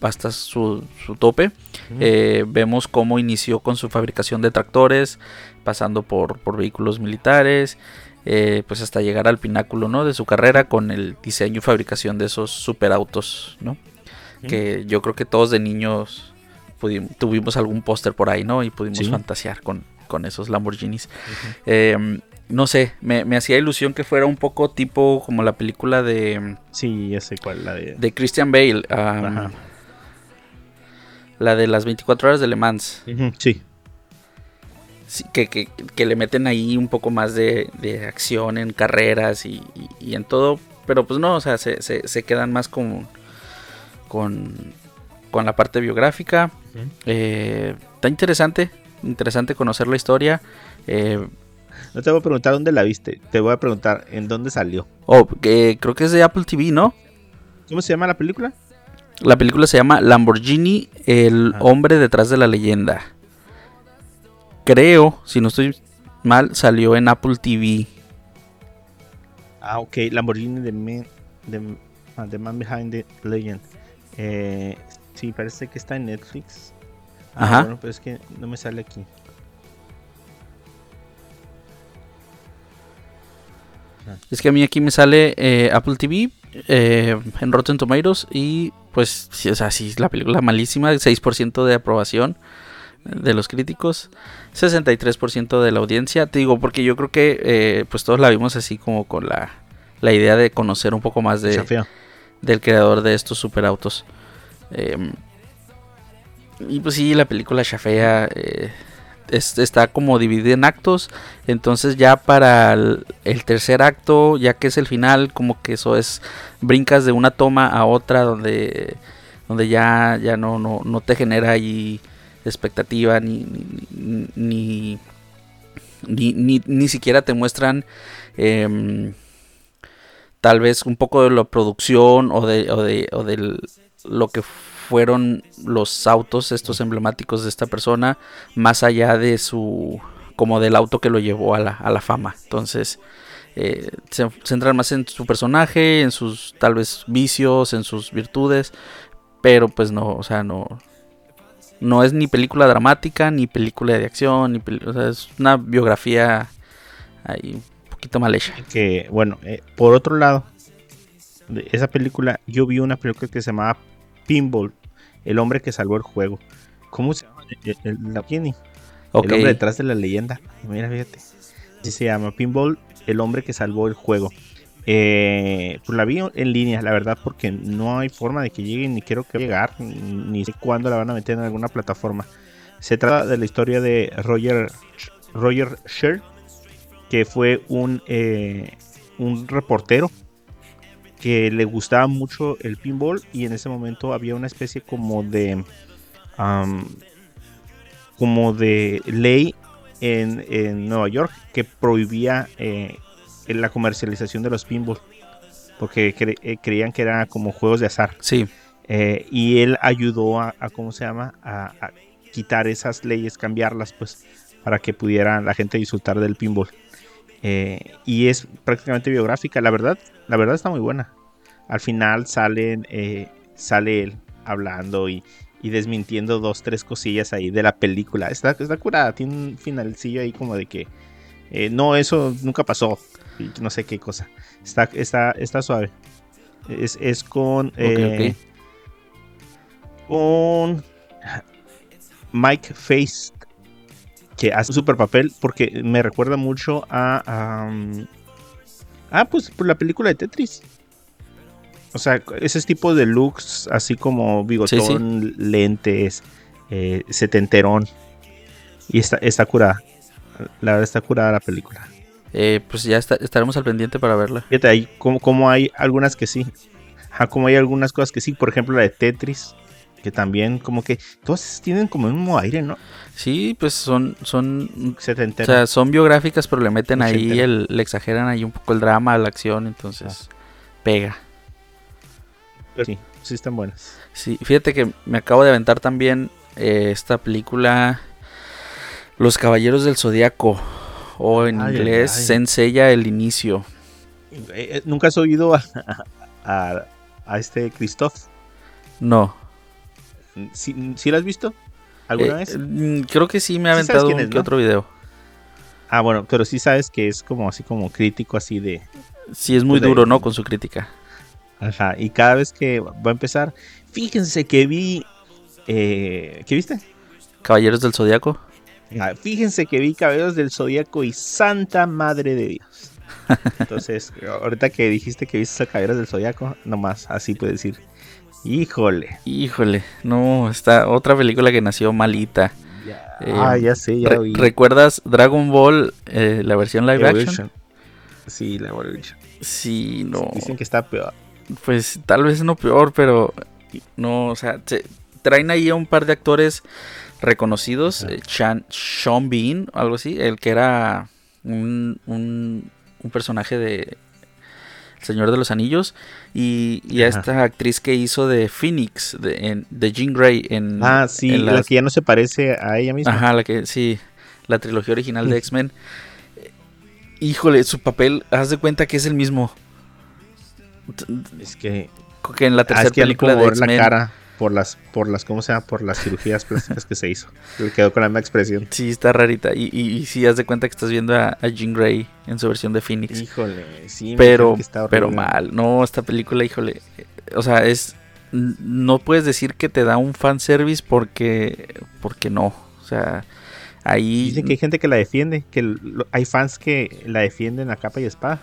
hasta su, su tope. Eh, vemos cómo inició con su fabricación de tractores, pasando por, por vehículos militares, eh, pues hasta llegar al pináculo ¿no? de su carrera con el diseño y fabricación de esos superautos, ¿no? Que yo creo que todos de niños tuvimos algún póster por ahí, ¿no? Y pudimos
Sí.
fantasear con, con esos Lamborghinis. Eh, no sé, me, me hacía ilusión que fuera un poco tipo como la película de,
Sí, ya sé cuál la de.
de Christian Bale. um,
Ajá.
la de las 24 horas de Le Mans.
Sí.
Sí, que, que- que le meten ahí un poco más de, de acción en carreras y, y- y en todo. Pero pues no, o sea, se, se- se quedan más con, con, con la parte biográfica. Eh, está interesante, interesante conocer la historia. Eh,
No te voy a preguntar dónde la viste. Te voy a preguntar en dónde salió.
oh, que creo que es de Apple TV, ¿no?
¿Cómo se llama la película?
La película se llama Lamborghini, el
Ah.
hombre detrás de la leyenda. Creo, si no estoy mal, salió en Apple TV.
Ah, ok. Lamborghini de Man, de, ah, The Man Behind the Legend. Eh, sí, parece que está en Netflix. Ah,
Ajá.
Bueno, pero es que no me sale aquí.
Es que a mí aquí me sale eh, Apple TV eh, en Rotten Tomatoes y pues, sí, o sea, sí, la película malísima, 6% de aprobación de los críticos, 63% de la audiencia. Te digo, porque yo creo que eh, pues todos la vimos así como con la, la idea de conocer un poco más de, del creador de estos superautos. Eh, y pues sí, la película chafea. eh, es- está como dividida en actos. Entonces ya para el, el tercer acto, ya que es el final, como que eso es brincas de una toma a otra donde donde ya ya no no, no te genera ahí expectativa, ni, ni, ni, ni, ni, ni siquiera te muestran em, tal vez un poco de la producción o de, o de, o de lo que fueron los autos estos emblemáticos de esta persona, más allá de su, como del auto que lo llevó a la, a la fama. Entonces, eh, se centran más en su personaje, en sus tal vez vicios, en sus virtudes, pero pues no, o sea, no, no es ni película dramática, ni película de acción, ni o sea, es una biografía ahí un poquito mal hecha.
Que, bueno, eh, por otro lado, de esa película, yo vi una película que se llamaba Pinball, el hombre que salvó el juego. ¿Cómo se llama? El, el- la- ¿quién?
Ok,
El hombre detrás de la leyenda. Mira, fíjate. Así se llama Pinball, el hombre que salvó el juego. Eh, pues la vi en línea, la verdad, porque no hay forma de que llegue, ni quiero que llegar, ni, ni sé cuándo la van a meter en alguna plataforma. Se trata de la historia de Roger, Roger Sher, que fue un, eh, un reportero que le gustaba mucho el pinball y en ese momento había una especie como de am, como de ley en, en Nueva York que prohibía eh, la comercialización de los pinball porque cre- eh, creían que eran como juegos de azar.
Sí,
Eh, y él ayudó a, a, cómo se llama a, a quitar esas leyes cambiarlas pues para que pudiera la gente disfrutar del pinball Eh, y es prácticamente biográfica. La verdad la verdad está muy buena. Al final salen eh, sale él hablando y, y desmintiendo dos tres cosillas ahí de la película. Está, está curada tiene un finalcillo ahí como de que eh, no eso nunca pasó y no sé qué cosa. Está está está suave. Es, es con con Mike Face que hace un super papel porque me recuerda mucho a, um, ah pues por la película de Tetris. O sea ese tipo de looks así como bigotón lentes eh, setenterón. Y está, está curada. La verdad está curada la película.
Eh, pues ya está- estaremos al pendiente para verla.
fíjate ahí como, como hay algunas que sí. Ajá, como hay algunas cosas que sí. Por ejemplo la de Tetris que también como que todas tienen como el mismo aire no
Sí, pues son, son, o sea, son biográficas, pero le meten ahí el, le exageran ahí un poco el drama, la acción, entonces pega.
Pero sí, sí están buenas.
Sí, fíjate que me acabo de aventar también eh, esta película Los Caballeros del Zodiaco o en
Ay,
inglés
ay.
Senseiya el inicio.
Eh, eh, ¿Nunca has oído a, a, a este Christoph?
No.
¿Sí, sí lo has visto? ¿Alguna
Eh,
vez?
mm, creo que sí me ha aventado un
es,
que
¿no?
otro video.
Ah, bueno, pero sí sabes que es como así como crítico así de...
Sí, es muy
de-
duro, ¿no? Con su crítica.
Ajá, y cada vez que va a empezar, fíjense que vi... Eh, ¿Qué viste?
Caballeros del Zodiaco.
Ah, Fíjense que vi Caballeros del Zodíaco y Santa Madre de Dios. [laughs] Entonces, ahorita que dijiste que viste a Caballeros del Zodíaco, nomás así puedes decir. Híjole.
Híjole, no, está otra película que nació malita. Eh,
ah, ya sé, ya
Re-
vi.
¿Recuerdas Dragon Ball, eh, la versión live action?
Sí, la Evolution.
Sí, no.
Dicen que está peor.
Pues tal vez no peor, pero no, o sea, se- traen ahí a un par de actores reconocidos, eh, Chan- Sean Bean, algo así, el que era un, un, un personaje de Señor de los Anillos, y, y a esta actriz que hizo de Phoenix, de, en- de Jean Grey en...
Ah, sí,
en
la que ya no se parece a ella misma.
Ajá, la que, sí, la trilogía original de X-Men. Eh, Híjole, su papel, haz de cuenta que es el mismo.
Es que,
Que en la
ah,
tercera
es que
película de X-Men.
Por las, por las, ¿cómo se llama? Por las cirugías plásticas que se hizo. Le quedó con la misma expresión.
Sí, está rarita. Y, y, y sí, haz de cuenta que estás viendo a, a Jean Grey en su versión de Phoenix.
Híjole, sí.
pero,
está
pero mal. No, esta película, híjole. eh, O sea, es. No puedes decir que te da un fanservice porque. Porque no. O sea, ahí.
Dicen que hay gente que la defiende, que lo- hay fans que la defienden a capa y espada.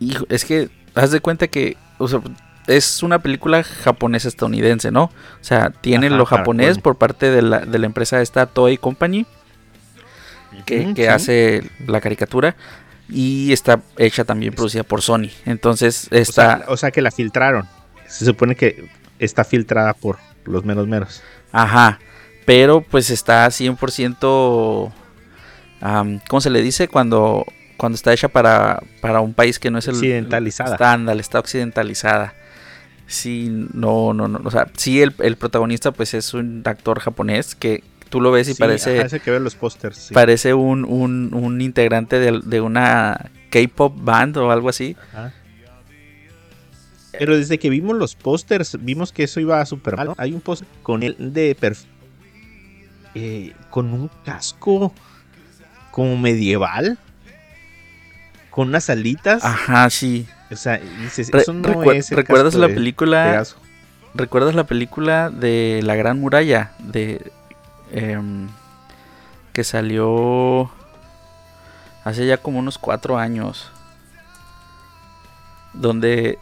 Hijo, es que haz de cuenta que, o sea, es una película japonesa estadounidense, ¿no? O sea, tiene
Ajá,
lo japonés por parte de la, de la empresa esta Toei Company, que,
Ujú,
que
sí.
hace la caricatura, y está hecha también producida por Sony. Entonces
O
está,
sea, o sea que la filtraron. Se supone que está filtrada por, los menos meros.
Ajá, pero pues está 100%, am, ¿cómo se le dice? Cuando, cuando está hecha para, para un país que no es el...
Occidentalizada.
Está, ándale, está occidentalizada. Sí, no, no, no, o sea, sí el, el protagonista pues es un actor japonés que tú lo ves y
Sí,
parece...
ajá, que ve los pósters. sí.
Parece un, un, un integrante de, de una K-pop band o algo así.
Ajá. Pero desde que vimos los pósters, vimos que eso iba súper mal. Hay un póster con él de perf- eh, con un casco como medieval, con unas alitas.
Ajá, sí.
O sea, dices,
Re-
eso no es el
¿Recuerdas la película?
Pegaso.
¿Recuerdas la película de La Gran Muralla? De. em, que salió. Hace ya como unos cuatro años. Donde.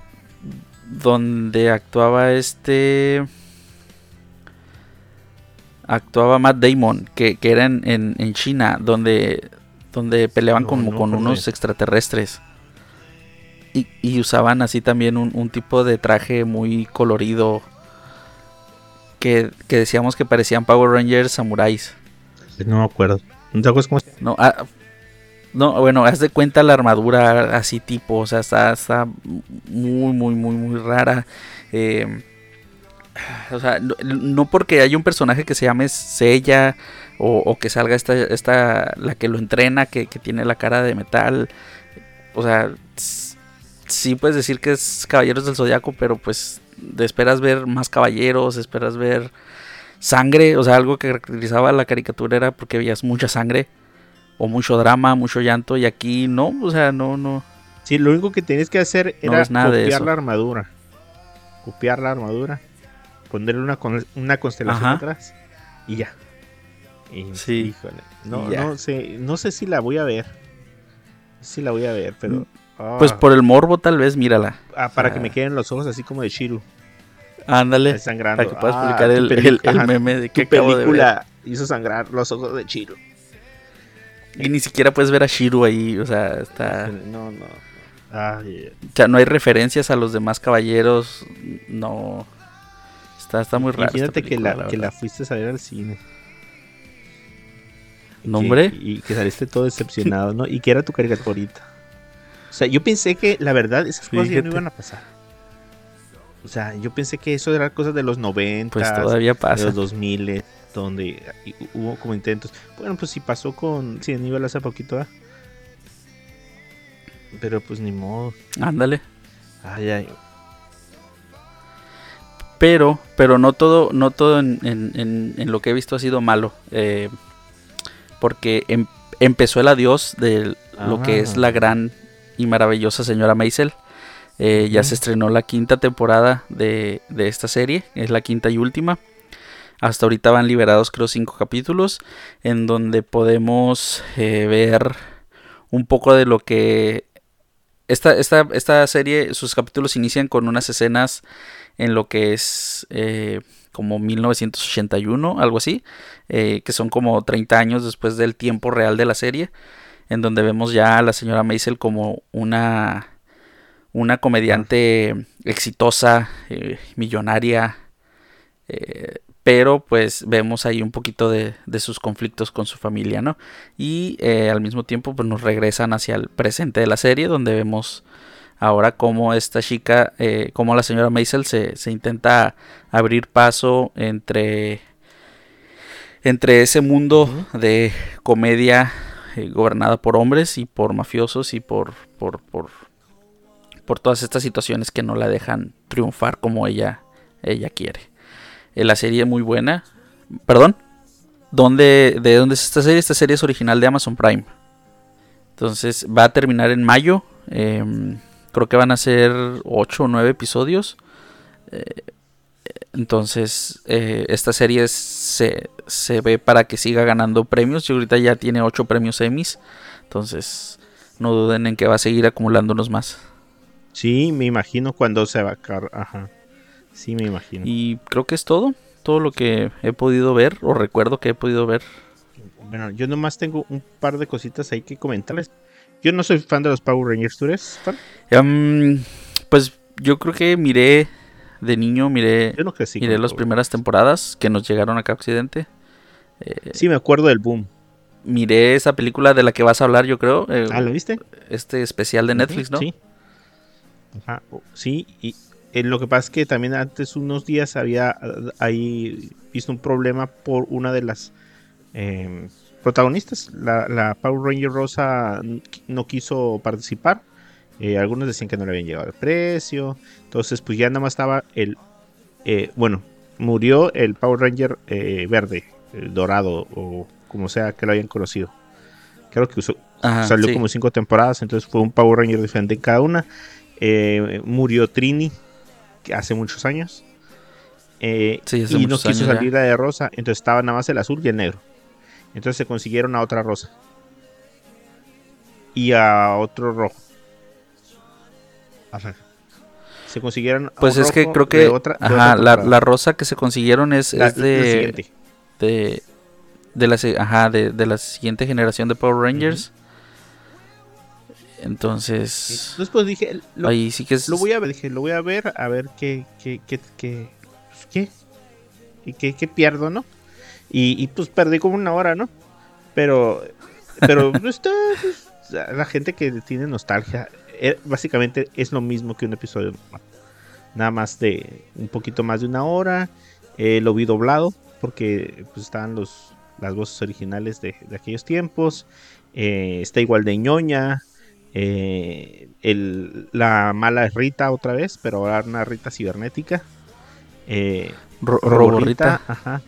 Donde actuaba este. Actuaba Matt Damon. Que, que era en, en- en China. Donde. Donde peleaban
No,
con unos extraterrestres. Y, y usaban así también un, un tipo de traje muy colorido. Que, que decíamos que parecían Power Rangers samuráis.
No me acuerdo. ¿No te acuerdas cómo se
No, ah, no, bueno, haz de cuenta la armadura así tipo, o sea, está, está muy, muy, muy, muy rara. eh, o sea, no, no porque haya un personaje que se llame Sella o, o que salga esta, esta, la que lo entrena, que, que tiene la cara de metal. O sea, sí puedes decir que es Caballeros del Zodiaco, pero pues te esperas ver más caballeros, esperas ver sangre, o sea, algo que caracterizaba la caricatura era porque veías mucha sangre o mucho drama, mucho llanto y aquí no, o sea, no, no.
Sí, lo único que tenías que hacer
No
era
nada
copiar la armadura. Copiar la armadura. Ponerle una, una constelación
Ajá.
atrás. Y ya. Y,
Sí.
híjole, No,
ya.
no sé, no sé si la voy a ver. Si la voy a ver, pero.
Pues
ah,
por el morbo tal vez, mírala.
ah, para
ah.
que me queden los ojos así como de Shiru.
Ándale,
Sangrando.
para que puedas
Ah,
publicar el, meme de que
Tu
acabo de ver.
película hizo sangrar los ojos de Shiru.
Y ni siquiera puedes ver a Shiru ahí, o sea, está...
No, no. Ay,
O sea, no hay referencias a los demás caballeros, no... Está, está muy raro.
Imagínate que,
película,
la, que la fuiste a ver al cine. Y
No,
que-
hombre.
Y que saliste todo decepcionado, ¿no? Y que era tu caricaturita. O sea, yo pensé que, la verdad, esas cosas ya no iban a pasar. O sea, yo pensé que eso era cosas de los 90,
Pues todavía
de
pasa.
los 2000, donde hubo como intentos. Bueno, pues sí pasó con sí, Aníbal hace poquito, ¿ah? Pero pues ni modo.
Ándale.
Ay, ay.
Pero, pero no todo, no todo en, en- en- en lo que he visto ha sido malo. eh, porque em- empezó el adiós de lo que es
Ah.
la gran y maravillosa señora Maisel. Eh, Ya se estrenó la quinta temporada de, de esta serie, es la quinta y última. Hasta ahorita van liberados creo cinco capítulos en donde podemos eh, ver un poco de lo que... Esta, esta, esta serie, sus capítulos inician con unas escenas en lo que es eh, como 1981, algo así, eh, que son como 30 años después del tiempo real de la serie, en donde vemos ya a la señora Maisel como una, una comediante exitosa, eh, millonaria, eh, pero pues vemos ahí un poquito de, de sus conflictos con su familia, ¿no? Y eh, al mismo tiempo pues nos regresan hacia el presente de la serie, donde vemos ahora cómo esta chica, cómo la señora Maisel se, se intenta abrir paso entre, entre ese mundo de comedia eh, gobernada por hombres y por mafiosos y por, por, por, por todas estas situaciones que no la dejan triunfar como ella, ella quiere. Eh, la serie es muy buena. Perdón. ¿Dónde, ¿De dónde es esta serie? Esta serie es original de Amazon Prime. Entonces va a terminar en mayo. em, creo que van a ser 8 o 9 episodios. Eh, entonces eh, esta serie se, se ve para que siga ganando premios. Y ahorita ya tiene 8 premios Emmys. Entonces no duden en que va a seguir acumulándonos más.
Sí, me imagino cuando se va a acabar. Ajá. Sí, me imagino.
Y creo que es todo. Todo lo que he podido ver o recuerdo que he podido ver.
Bueno, yo nomás tengo un par de cositas ahí que comentarles. Yo no soy fan de los Power Rangers, ¿tú eres fan?
Em, pues yo creo que miré de niño miré,
Yo no crecí
miré las primeras temporadas que nos llegaron acá a Occidente. Eh,
Sí, me acuerdo del boom.
miré esa película de la que vas a hablar, yo creo. eh,
Ah, ¿lo viste?
este especial de Netflix, ¿no?
Sí. Ajá, sí, y eh, lo que pasa es que también antes unos días había ah, ahí visto un problema por una de las eh, protagonistas. La, la Power Ranger Rosa no quiso participar. Eh, algunos decían que no le habían llegado el precio. Entonces, pues ya nada más estaba el. eh, bueno, murió el Power Ranger eh, verde, el dorado, o como sea que lo hayan conocido. Creo que usó,
Ajá,
salió
sí.
como cinco temporadas, entonces fue un Power Ranger diferente en cada una. Eh, murió Trini hace muchos años.
Sí, hace
y no quiso
años
salir la de rosa, entonces estaba nada más el azul y el negro. Entonces se consiguieron a otra rosa. Y a otro rojo. Se consiguieron
Pues
un
es que creo que
otra-
ajá, la, la rosa que se consiguieron es,
La-
es
la
de,
siguiente.
de de la se- ajá, de, de la siguiente generación de Power Rangers. Entonces,
Entonces pues dije, lo,
ahí sí que es
Lo voy a ver, dije, lo voy a ver, a ver qué, qué, qué, qué, pues, qué, y qué, qué pierdo, ¿no? Y, y, pues perdí como una hora, ¿no? Pero, pero pues, está, pues, la gente que tiene nostalgia, eh, básicamente es lo mismo que un episodio normal. Nada más de un poquito más de una hora, eh, lo vi doblado, porque pues estaban los, las voces originales de, de aquellos tiempos, eh, está igual de ñoña, el- la mala es Rita otra vez, pero ahora una Rita cibernética.
Ro-
Roborrita,
Roborrita.
ajá.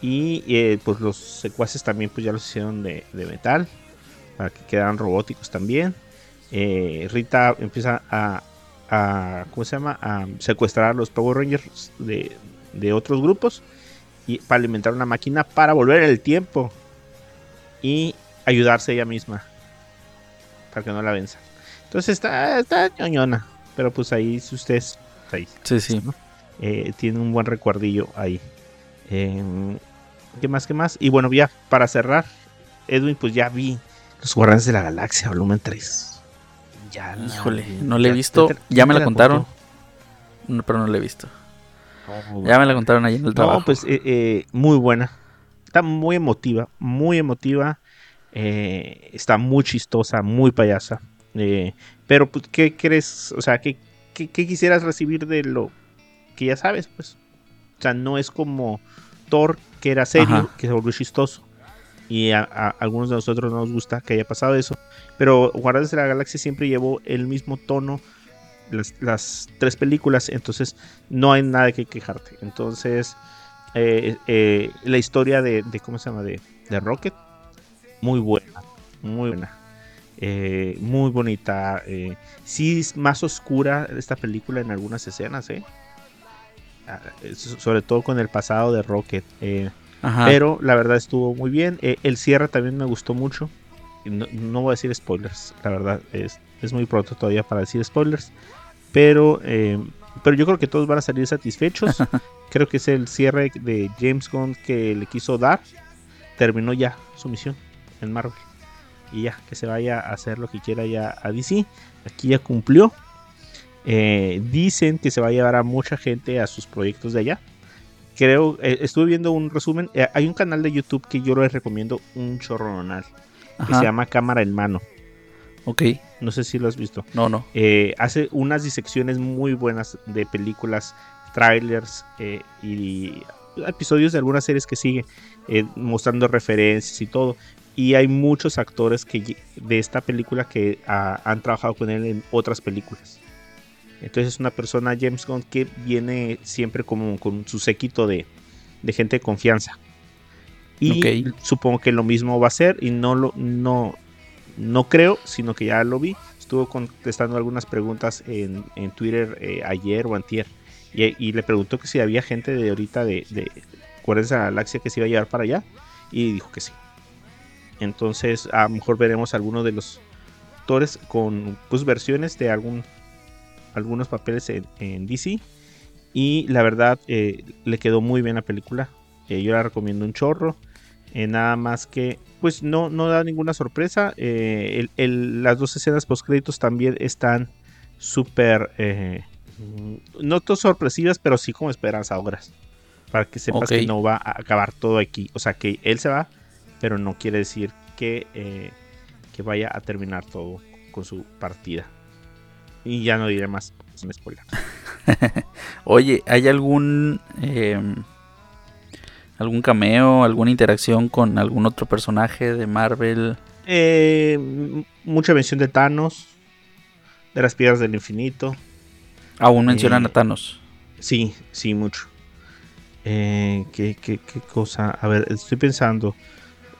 Y pues los secuaces también pues ya los hicieron de, de metal, para que quedaran robóticos también. Eh, Rita empieza a, a, ¿cómo se llama? A secuestrar a los Power Rangers de, de otros grupos y para alimentar una máquina para volver el tiempo y ayudarse ella misma para que no la venzan. Entonces está, está ñoñona, pero pues ahí si ustedes ahí,
Sí, sí.
eh, tiene un buen recuerdillo ahí. Eh, ¿Qué más? ¿Qué más? Y bueno, ya para cerrar, Edwin, pues ya vi Los Guardianes de la Galaxia, volumen 3. Ya la
Híjole, no le he visto. Ya me la contaron. No, pero no la he visto.
No,
Ya me la contaron ahí en el trabajo.
No, pues eh, eh, muy buena. Está muy emotiva, muy emotiva. eh, está muy chistosa, muy payasa. pero, pues, ¿qué crees? O sea, ¿qué, qué, qué quisieras recibir de lo que ya sabes? Pues, o sea, no es como Thor, que era serio,
Ajá.
que se volvió chistoso. Y a, algunos de nosotros no nos gusta que haya pasado eso. Pero Guardianes de la Galaxia siempre llevó el mismo tono las, tres películas. Entonces no hay nada que quejarte. Entonces, eh, eh, la historia de, ¿cómo se llama? De, Rocket, muy buena, muy buena. Eh, muy bonita. Eh, sí es más oscura esta película en algunas escenas, ¿eh? Ah, es- Sobre todo con el pasado de Rocket. eh,
Ajá.
pero la verdad estuvo muy bien. Eh, el cierre también me gustó mucho. No, no voy a decir spoilers, la verdad. Es, es muy pronto todavía para decir spoilers. Pero, eh, pero yo creo que todos van a salir satisfechos. [laughs] creo que es el cierre de James Gunn que le quiso dar. Terminó ya su misión en Marvel. Y ya, que se vaya a hacer lo que quiera ya a DC. Aquí ya cumplió. Eh, dicen que se va a llevar a mucha gente a sus proyectos de allá creo, eh, estuve viendo un resumen. eh, hay un canal de YouTube que yo les recomiendo un chorronal que se llama Cámara en Mano.
Ok.
No sé si lo has visto.
No, no.
Eh, hace unas disecciones muy buenas de películas, trailers eh, y episodios de algunas series que sigue, mostrando referencias y todo. Y hay muchos actores que, de esta película que ah, han trabajado con él en otras películas. Entonces es una persona, James Gunn, que viene siempre como con su séquito de, de gente de confianza. Y supongo que lo mismo va a ser y no lo no no creo, sino que ya lo vi. Estuvo contestando algunas preguntas en, en Twitter eh, ayer o antier. Y, y le preguntó que si había gente de ahorita de, de Guardianes de la Galaxia que se iba a llevar para allá. Y dijo que sí. Entonces a lo mejor veremos algunos de los actores con pues, versiones de algún algunos papeles en, en DC. Y la verdad eh, le quedó muy bien la película. Eh, yo la recomiendo un chorro. Eh, nada más que, pues no, no da ninguna sorpresa. El- el- las dos escenas post créditos también están súper, no todas sorpresivas, pero sí como esperanzadoras. Para que sepas que no va a acabar todo aquí. O sea, que él se va, pero no quiere decir que, que vaya a terminar todo con su partida. Y ya no diré más sin spoiler. [laughs]
Oye, ¿hay algún em, algún cameo, alguna interacción con algún otro personaje de Marvel?
Eh, mucha mención de Thanos, de las piedras del infinito.
Aún mencionan
Eh,
a Thanos.
Sí, sí, mucho. Eh, ¿qué, qué, qué cosa? A ver, estoy pensando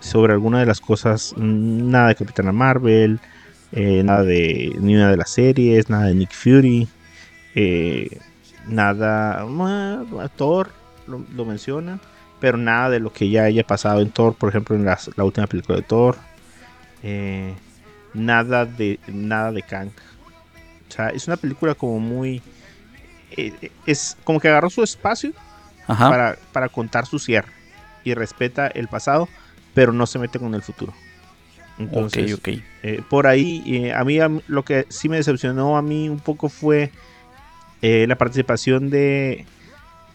sobre alguna de las cosas. Nada de Capitana Marvel, eh, nada de ni una de las series, nada de Nick Fury, eh, nada. bueno, Thor lo, lo menciona, pero nada de lo que ya haya pasado en Thor, por ejemplo, en las- la última película de Thor. Eh, nada de nada de Kang. O sea, es una película como muy es como que agarró su espacio
Ajá.
para, para contar su cierre y respeta el pasado, pero no se mete con el futuro. Entonces,
ok, ok.
eh, por ahí, eh, a mí lo que sí me decepcionó a mí un poco fue eh, la participación de,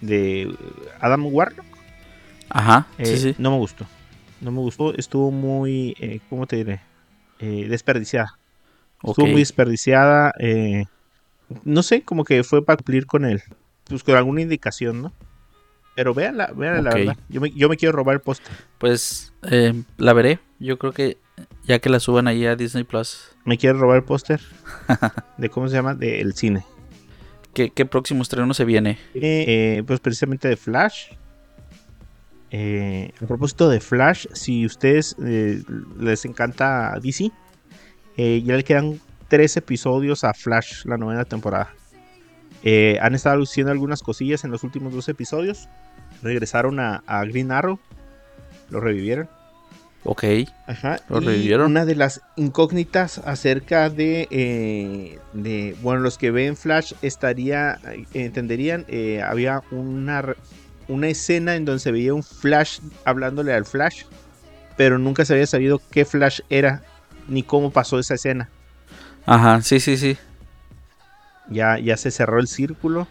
de Adam Warlock.
Ajá, sí, sí.
No me gustó. No me gustó. Estuvo muy, ¿cómo te diré? Desperdiciada. Estuvo muy desperdiciada. no sé, como que fue para cumplir con él. Pues con alguna indicación, ¿no? Pero véanla, véanla la
Ok.
verdad. Yo me, yo me quiero robar el póster.
Pues la veré. Yo creo que ya que la suban ahí a Disney Plus.
Me quiero robar el póster. [laughs] de cómo se llama? De El cine.
¿Qué, qué próximo estreno se viene?
Eh, eh, pues precisamente de Flash. Eh, a propósito de Flash, si ustedes eh, les encanta DC, ya le quedan tres episodios a Flash, la novena temporada. Han estado haciendo algunas cosillas en los últimos dos episodios. Regresaron a, a Green Arrow, lo revivieron.
Ok.
Ajá.
¿Lo revivieron?
Una de las incógnitas acerca de, eh, de, bueno, los que ven Flash estaría, entenderían, eh, había una, una escena en donde se veía un Flash hablándole al Flash, pero nunca se había sabido qué Flash era ni cómo pasó esa escena.
Ajá, sí, sí, sí.
Ya, ya se cerró el círculo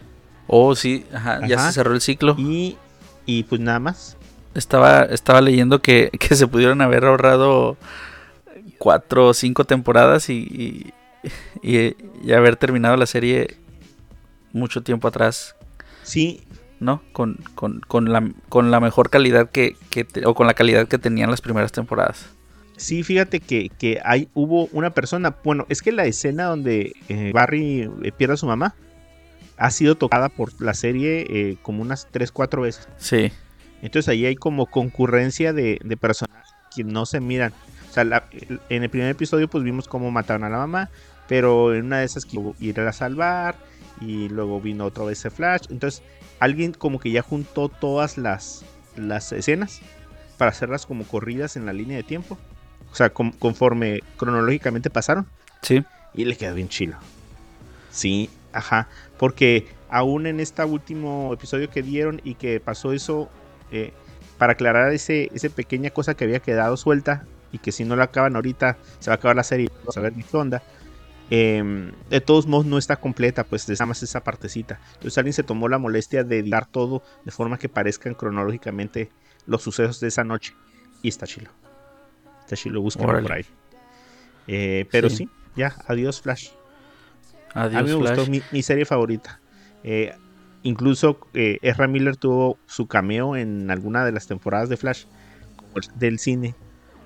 Oh, sí, ajá, ya
Ajá.
se cerró el ciclo.
y, y pues nada más.
Estaba, estaba leyendo que, [laughs] que se pudieron haber ahorrado cuatro o cinco temporadas y, y, y- y haber terminado la serie mucho tiempo atrás,
Sí,
¿no? Con, con, con, la, con la mejor calidad que, que te- o con la calidad que tenían las primeras temporadas.
Sí, fíjate que, que hay, hubo una persona, bueno, es que la escena donde eh, Barry eh, pierde a su mamá ha sido tocada por la serie eh, como unas 3, 4 veces.
Sí,
Entonces ahí hay como concurrencia de, de personajes que no se miran. O sea, la- en el primer episodio pues vimos cómo mataron a la mamá, pero en una de esas que ir a salvar y luego vino otra vez el Flash. Entonces alguien como que ya juntó todas las, las escenas para hacerlas como corridas en la línea de tiempo. O sea, conforme cronológicamente pasaron.
sí.
Y le quedó bien chilo. Sí, ajá. Porque aún en este último episodio que dieron y que pasó eso, eh, para aclarar ese, esa pequeña cosa que había quedado suelta y que si no la acaban ahorita se va a acabar la serie, vamos a ver ni qué onda. em, de todos modos no está completa, pues nada más esa partecita. Entonces alguien se tomó la molestia de editar todo de forma que parezcan cronológicamente los sucesos de esa noche. Y está chilo. Está chilo, búsquenlo por ahí. Eh, pero
Sí.
sí. ya, adiós Flash.
Adiós,
A mí me
Flash.
gustó mi, mi serie favorita. Eh, incluso eh, Ezra Miller tuvo su cameo en alguna de las temporadas de Flash del cine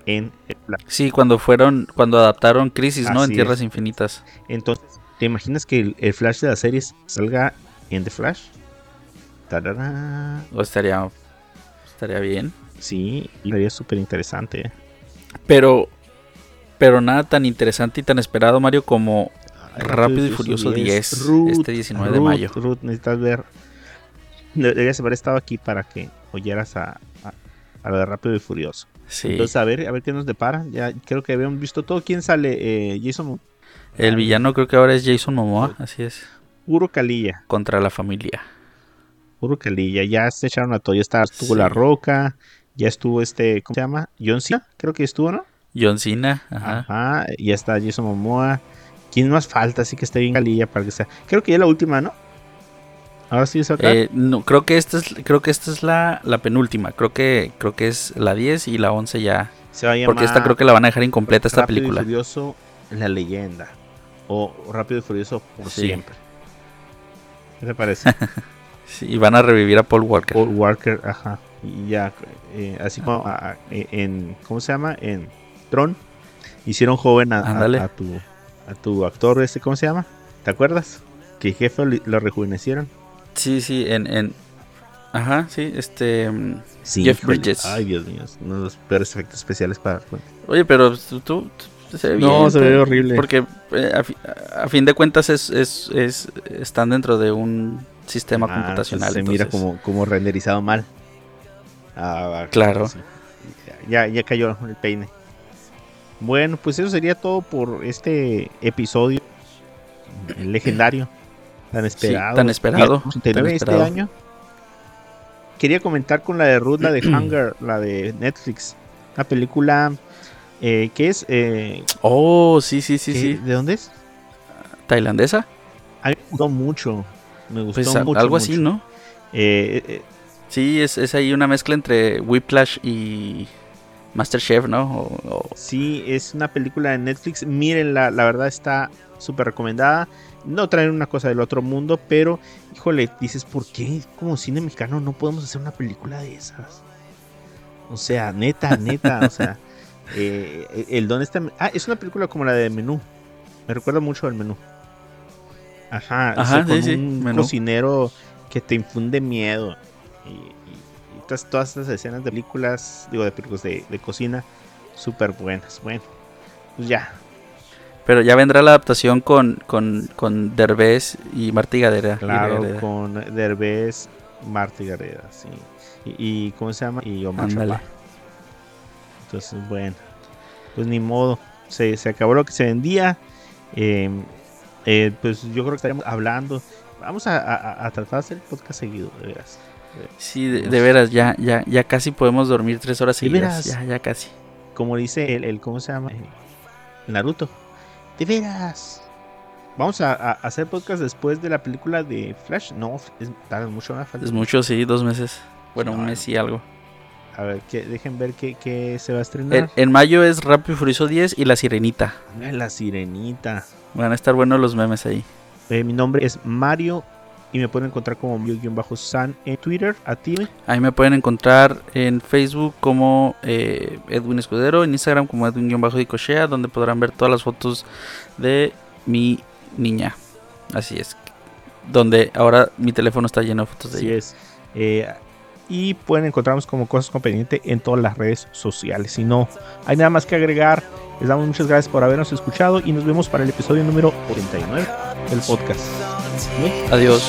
en Flash.
Sí, cuando fueron, cuando adaptaron Crisis, ¿no? En Tierras
es.
Infinitas.
Entonces, ¿te imaginas que el, el Flash de las series salga en The Flash? Tarara.
O estaría, estaría bien.
Sí, sería súper interesante.
Pero, pero nada tan interesante y tan esperado, Mario, como Rápido y Furioso 10, este 19 de mayo.
Ruth, necesitas ver. Deberías haber estado aquí para que oyeras a, a, a lo de Rápido y Furioso.
sí.
Entonces, a ver, a ver qué nos depara. Ya creo que habíamos visto todo. ¿Quién sale? Eh, Jason
El villano creo que ahora es Jason Momoa, así es.
Puro Calilla.
Contra la familia.
Puro Calilla. Ya se echaron a todo. Ya está, estuvo
Sí.
La Roca. Ya estuvo este, ¿cómo se llama? John Cena. Creo que estuvo, ¿no?
John Cena, ajá.
Ajá. Ya está Jason Momoa. ¿Quién más falta? Así que esté bien Calilla para que sea. Creo que ya la última, ¿no? Ahora sí es acá.
Eh, no, creo que esta es, creo que esta es la, la penúltima. Creo que, creo que es la 10 y la 11 ya.
se va a llamar
Porque esta creo que la van a dejar incompleta esta
Rápido
película.
y Furioso, la leyenda. O Rápido y Furioso por
Sí.
siempre. ¿Qué te parece? [laughs]
Sí, y van a revivir a Paul Walker.
Paul Walker, ajá. Y ya, eh, así como a- a- en, ¿cómo se llama? En Tron, hicieron joven a tu, a tu actor, este, ¿cómo se llama? ¿Te acuerdas? Que jefe lo rejuvenecieron.
Sí, sí, en, en... Ajá, sí, este...
Sí,
Jeff. Bridges.
Ay, Dios mío, uno de los peores efectos especiales para...
Oye, pero tú... se ve
No,
bien,
se ve horrible.
Porque eh, a, fi- a fin de cuentas es, es, es- están dentro de un sistema
Ah,
computacional.
entonces se mira
entonces-
como, como renderizado mal. Ah,
Claro.
sí. Ya, ya cayó el peine. Bueno, pues eso sería todo por este episodio legendario. Tan esperado.
tan esperado,
Mira, 89
tan
este
esperado.
año. Quería comentar con la de Ruth, la de [clears throat] Hunger, la de Netflix. Una película eh, que es... eh,
Oh, sí, sí, sí, sí.
¿De dónde es?
¿Tailandesa?
A mí me gustó mucho. Me gustó
Pues
mucho.
algo así. ¿no?
Eh, eh,
Sí, es, es ahí una mezcla entre Whiplash y Masterchef, ¿no? O- o-
Sí, es una película de Netflix. Mírenla, la verdad está súper recomendada. No traen una cosa del otro mundo, pero, híjole, dices, ¿por qué como cine mexicano no podemos hacer una película de esas? O sea, neta, neta, o sea, [laughs] eh, el don está... Ah, es una película como la de Menú. Me recuerda mucho al Menú. Ajá, o
Ajá,
sea, con
sí, sí,
un
Menú.
cocinero que te infunde miedo. Todas, estas escenas de películas, digo, de películas de, de cocina, súper buenas. Bueno, pues ya.
Pero ya vendrá la adaptación con, con, con Derbez y Martí Gadera.
Claro,
Gadera.
con Derbez, Marta Gareda, sí. Y, y ¿cómo se llama? Y Omar. Entonces, bueno, pues ni modo. Se, se acabó lo que se vendía. Eh, eh, pues yo creo que estaremos hablando. Vamos a, a- a tratar de hacer el podcast seguido, de veras.
Sí, de, de veras, ya, ya, ya casi podemos dormir tres horas
De
seguidas.
veras.
Ya, ya casi.
Como dice el, el ¿cómo se llama? Eh, Naruto. De veras. Vamos a, a hacer podcast después de la película de Flash. No, es tarda mucho más.
Es mucho, sí, dos meses. Bueno, un mes y algo.
A ver, que, dejen ver qué, qué se va a estrenar.
En, mayo es Rápido y Furioso 10 y La Sirenita.
Ah, La sirenita.
Van a estar buenos los memes ahí.
Eh, mi nombre es Mario y me pueden encontrar como Mario-San en Twitter. A ti.
Ahí me pueden encontrar en Facebook como eh, Edwin Escudero, en Instagram como Edwin-Dicochea, donde podrán ver todas las fotos de mi niña. Así es. Donde ahora mi teléfono está lleno de fotos de
Así
ella.
es. Eh, y pueden encontrarnos como Cosas con Pendiente en todas las redes sociales. Si no hay nada más que agregar, les damos muchas gracias por habernos escuchado y nos vemos para el episodio número 89 del podcast.
Adiós.